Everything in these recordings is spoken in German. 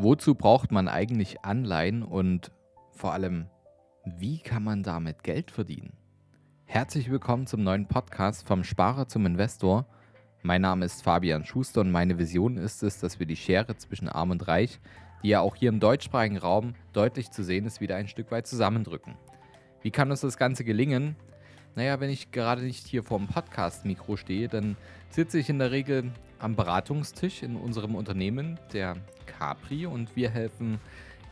Wozu braucht man eigentlich Anleihen und vor allem, wie kann man damit Geld verdienen? Herzlich willkommen zum neuen Podcast vom Sparer zum Investor. Mein Name ist Fabian Schuster und meine Vision ist es, dass wir die Schere zwischen Arm und Reich, die ja auch hier im deutschsprachigen Raum deutlich zu sehen ist, wieder ein Stück weit zusammendrücken. Wie kann uns das Ganze gelingen? Naja, wenn ich gerade nicht hier vor dem Podcast-Mikro stehe, dann sitze ich in der Regel am Beratungstisch in unserem Unternehmen, der Capri, und wir helfen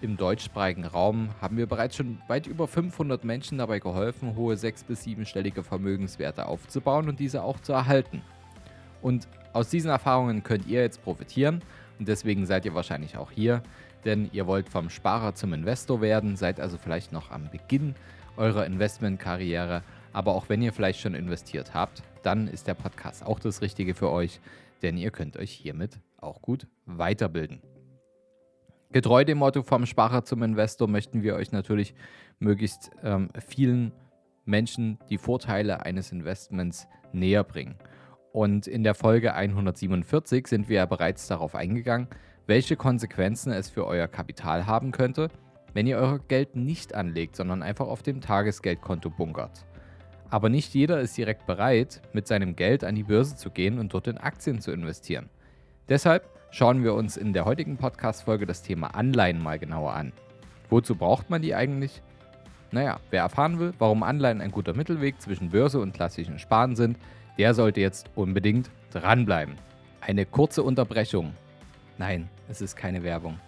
im deutschsprachigen Raum, haben wir bereits schon weit über 500 Menschen dabei geholfen, hohe sechs- bis siebenstellige Vermögenswerte aufzubauen und diese auch zu erhalten. Und aus diesen Erfahrungen könnt ihr jetzt profitieren. Und deswegen seid ihr wahrscheinlich auch hier, denn ihr wollt vom Sparer zum Investor werden, seid also vielleicht noch am Beginn eurer Investmentkarriere, aber auch wenn ihr vielleicht schon investiert habt, dann ist der Podcast auch das Richtige für euch, denn ihr könnt euch hiermit auch gut weiterbilden. Getreu dem Motto vom Sparer zum Investor möchten wir euch natürlich möglichst ähm, vielen Menschen die Vorteile eines Investments näher bringen. Und in der Folge 147 sind wir ja bereits darauf eingegangen, welche Konsequenzen es für euer Kapital haben könnte, wenn ihr euer Geld nicht anlegt, sondern einfach auf dem Tagesgeldkonto bunkert. Aber nicht jeder ist direkt bereit, mit seinem Geld an die Börse zu gehen und dort in Aktien zu investieren. Deshalb schauen wir uns in der heutigen Podcast-Folge das Thema Anleihen mal genauer an. Wozu braucht man die eigentlich? Naja, wer erfahren will, warum Anleihen ein guter Mittelweg zwischen Börse und klassischen Sparen sind, der sollte jetzt unbedingt dranbleiben. Eine kurze Unterbrechung. Nein, es ist keine Werbung.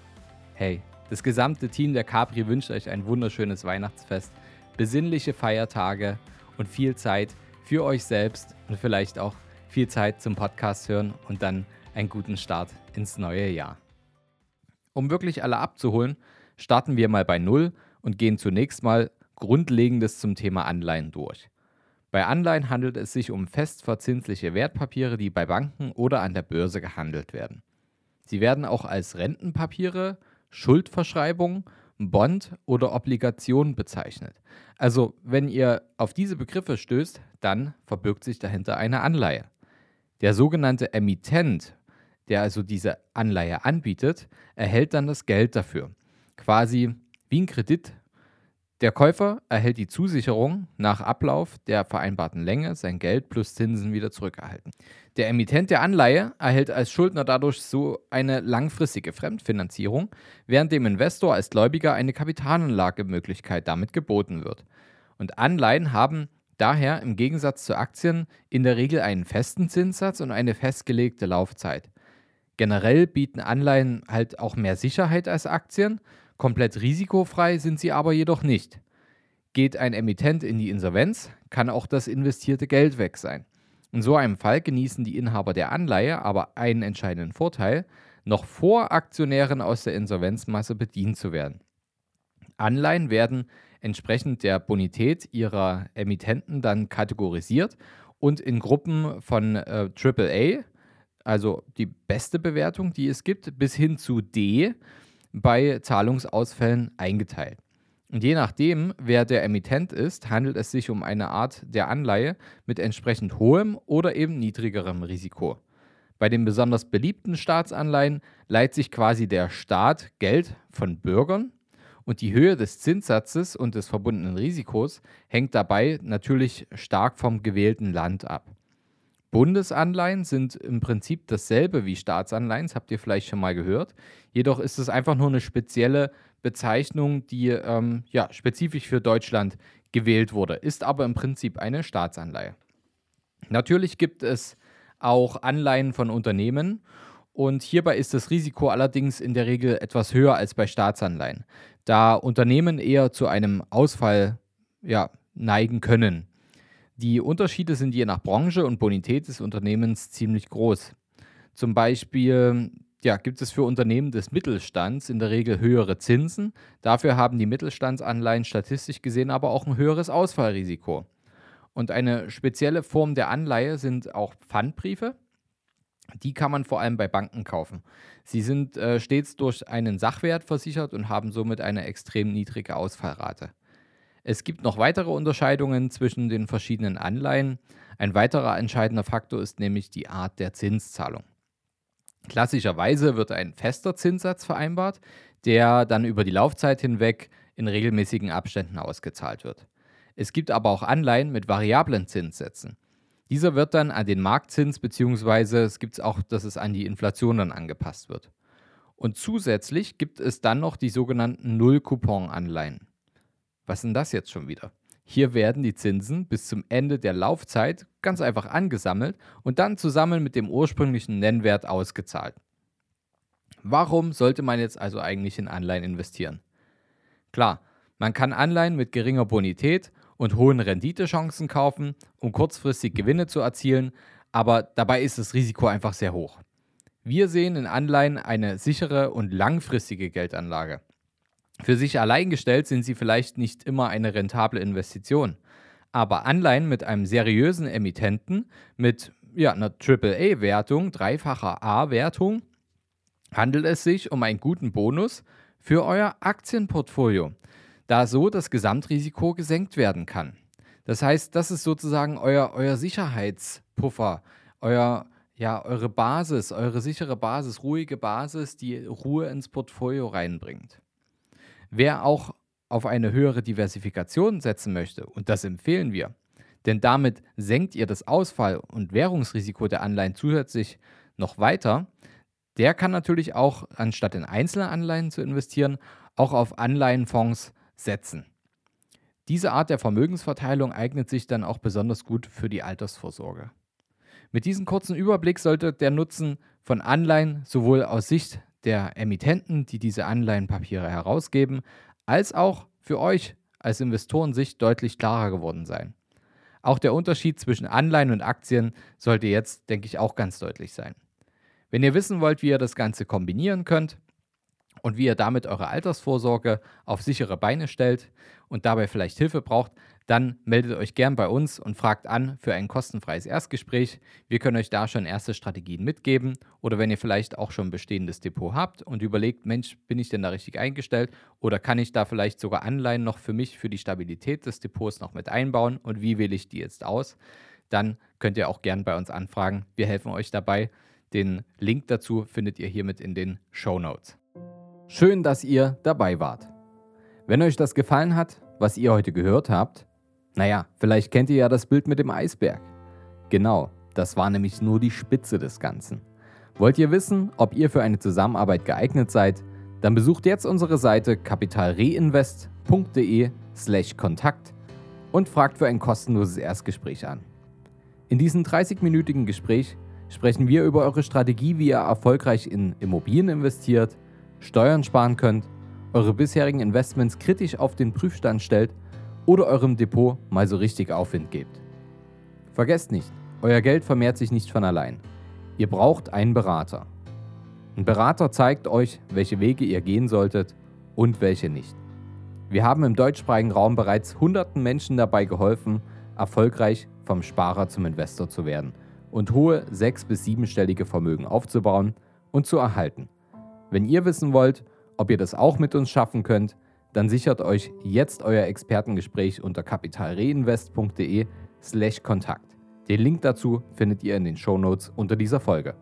Hey, das gesamte Team der Capri wünscht euch ein wunderschönes Weihnachtsfest, besinnliche Feiertage und viel Zeit für euch selbst und vielleicht auch viel Zeit zum Podcast hören und dann einen guten Start ins neue Jahr. Um wirklich alle abzuholen, starten wir mal bei Null und gehen zunächst mal Grundlegendes zum Thema Anleihen durch. Bei Anleihen handelt es sich um festverzinsliche Wertpapiere, die bei Banken oder an der Börse gehandelt werden. Sie werden auch als Rentenpapiere, Schuldverschreibungen Bond oder Obligation bezeichnet. Also wenn ihr auf diese Begriffe stößt, dann verbirgt sich dahinter eine Anleihe. Der sogenannte Emittent, der also diese Anleihe anbietet, erhält dann das Geld dafür. Quasi wie ein Kredit der Käufer erhält die Zusicherung, nach Ablauf der vereinbarten Länge sein Geld plus Zinsen wieder zurückerhalten. Der Emittent der Anleihe erhält als Schuldner dadurch so eine langfristige Fremdfinanzierung, während dem Investor als Gläubiger eine Kapitalanlagemöglichkeit damit geboten wird. Und Anleihen haben daher im Gegensatz zu Aktien in der Regel einen festen Zinssatz und eine festgelegte Laufzeit. Generell bieten Anleihen halt auch mehr Sicherheit als Aktien Komplett risikofrei sind sie aber jedoch nicht. Geht ein Emittent in die Insolvenz, kann auch das investierte Geld weg sein. In so einem Fall genießen die Inhaber der Anleihe aber einen entscheidenden Vorteil, noch vor Aktionären aus der Insolvenzmasse bedient zu werden. Anleihen werden entsprechend der Bonität ihrer Emittenten dann kategorisiert und in Gruppen von äh, AAA, also die beste Bewertung, die es gibt, bis hin zu D, bei Zahlungsausfällen eingeteilt. Und je nachdem, wer der Emittent ist, handelt es sich um eine Art der Anleihe mit entsprechend hohem oder eben niedrigerem Risiko. Bei den besonders beliebten Staatsanleihen leiht sich quasi der Staat Geld von Bürgern und die Höhe des Zinssatzes und des verbundenen Risikos hängt dabei natürlich stark vom gewählten Land ab. Bundesanleihen sind im Prinzip dasselbe wie Staatsanleihen, das habt ihr vielleicht schon mal gehört. Jedoch ist es einfach nur eine spezielle Bezeichnung, die ähm, ja, spezifisch für Deutschland gewählt wurde, ist aber im Prinzip eine Staatsanleihe. Natürlich gibt es auch Anleihen von Unternehmen und hierbei ist das Risiko allerdings in der Regel etwas höher als bei Staatsanleihen, da Unternehmen eher zu einem Ausfall ja, neigen können. Die Unterschiede sind je nach Branche und Bonität des Unternehmens ziemlich groß. Zum Beispiel ja, gibt es für Unternehmen des Mittelstands in der Regel höhere Zinsen. Dafür haben die Mittelstandsanleihen statistisch gesehen aber auch ein höheres Ausfallrisiko. Und eine spezielle Form der Anleihe sind auch Pfandbriefe. Die kann man vor allem bei Banken kaufen. Sie sind äh, stets durch einen Sachwert versichert und haben somit eine extrem niedrige Ausfallrate. Es gibt noch weitere Unterscheidungen zwischen den verschiedenen Anleihen. Ein weiterer entscheidender Faktor ist nämlich die Art der Zinszahlung. Klassischerweise wird ein fester Zinssatz vereinbart, der dann über die Laufzeit hinweg in regelmäßigen Abständen ausgezahlt wird. Es gibt aber auch Anleihen mit variablen Zinssätzen. Dieser wird dann an den Marktzins bzw. es gibt auch, dass es an die Inflation dann angepasst wird. Und zusätzlich gibt es dann noch die sogenannten Null-Coupon-Anleihen. Was ist denn das jetzt schon wieder? Hier werden die Zinsen bis zum Ende der Laufzeit ganz einfach angesammelt und dann zusammen mit dem ursprünglichen Nennwert ausgezahlt. Warum sollte man jetzt also eigentlich in Anleihen investieren? Klar, man kann Anleihen mit geringer Bonität und hohen Renditechancen kaufen, um kurzfristig Gewinne zu erzielen, aber dabei ist das Risiko einfach sehr hoch. Wir sehen in Anleihen eine sichere und langfristige Geldanlage. Für sich allein gestellt sind sie vielleicht nicht immer eine rentable Investition, aber Anleihen mit einem seriösen Emittenten, mit ja, einer AAA-Wertung, dreifacher A-Wertung, handelt es sich um einen guten Bonus für euer Aktienportfolio, da so das Gesamtrisiko gesenkt werden kann. Das heißt, das ist sozusagen euer, euer Sicherheitspuffer, euer, ja, eure Basis, eure sichere Basis, ruhige Basis, die Ruhe ins Portfolio reinbringt. Wer auch auf eine höhere Diversifikation setzen möchte, und das empfehlen wir, denn damit senkt ihr das Ausfall- und Währungsrisiko der Anleihen zusätzlich noch weiter, der kann natürlich auch, anstatt in einzelne Anleihen zu investieren, auch auf Anleihenfonds setzen. Diese Art der Vermögensverteilung eignet sich dann auch besonders gut für die Altersvorsorge. Mit diesem kurzen Überblick sollte der Nutzen von Anleihen sowohl aus Sicht der Emittenten, die diese Anleihenpapiere herausgeben, als auch für euch als Investorensicht deutlich klarer geworden sein. Auch der Unterschied zwischen Anleihen und Aktien sollte jetzt, denke ich, auch ganz deutlich sein. Wenn ihr wissen wollt, wie ihr das Ganze kombinieren könnt und wie ihr damit eure Altersvorsorge auf sichere Beine stellt und dabei vielleicht Hilfe braucht, dann meldet euch gern bei uns und fragt an für ein kostenfreies Erstgespräch. Wir können euch da schon erste Strategien mitgeben oder wenn ihr vielleicht auch schon ein bestehendes Depot habt und überlegt, Mensch, bin ich denn da richtig eingestellt oder kann ich da vielleicht sogar Anleihen noch für mich, für die Stabilität des Depots noch mit einbauen und wie wähle ich die jetzt aus? Dann könnt ihr auch gern bei uns anfragen. Wir helfen euch dabei. Den Link dazu findet ihr hiermit in den Show Notes. Schön, dass ihr dabei wart. Wenn euch das gefallen hat, was ihr heute gehört habt, naja, vielleicht kennt ihr ja das Bild mit dem Eisberg. Genau, das war nämlich nur die Spitze des Ganzen. Wollt ihr wissen, ob ihr für eine Zusammenarbeit geeignet seid? Dann besucht jetzt unsere Seite kapitalreinvest.de/slash Kontakt und fragt für ein kostenloses Erstgespräch an. In diesem 30-minütigen Gespräch sprechen wir über eure Strategie, wie ihr erfolgreich in Immobilien investiert, Steuern sparen könnt, eure bisherigen Investments kritisch auf den Prüfstand stellt oder eurem Depot mal so richtig Aufwind gebt. Vergesst nicht, euer Geld vermehrt sich nicht von allein. Ihr braucht einen Berater. Ein Berater zeigt euch, welche Wege ihr gehen solltet und welche nicht. Wir haben im deutschsprachigen Raum bereits hunderten Menschen dabei geholfen, erfolgreich vom Sparer zum Investor zu werden und hohe sechs- bis siebenstellige Vermögen aufzubauen und zu erhalten. Wenn ihr wissen wollt, ob ihr das auch mit uns schaffen könnt, dann sichert euch jetzt euer Expertengespräch unter kapitalreinvest.de/kontakt. Den Link dazu findet ihr in den Shownotes unter dieser Folge.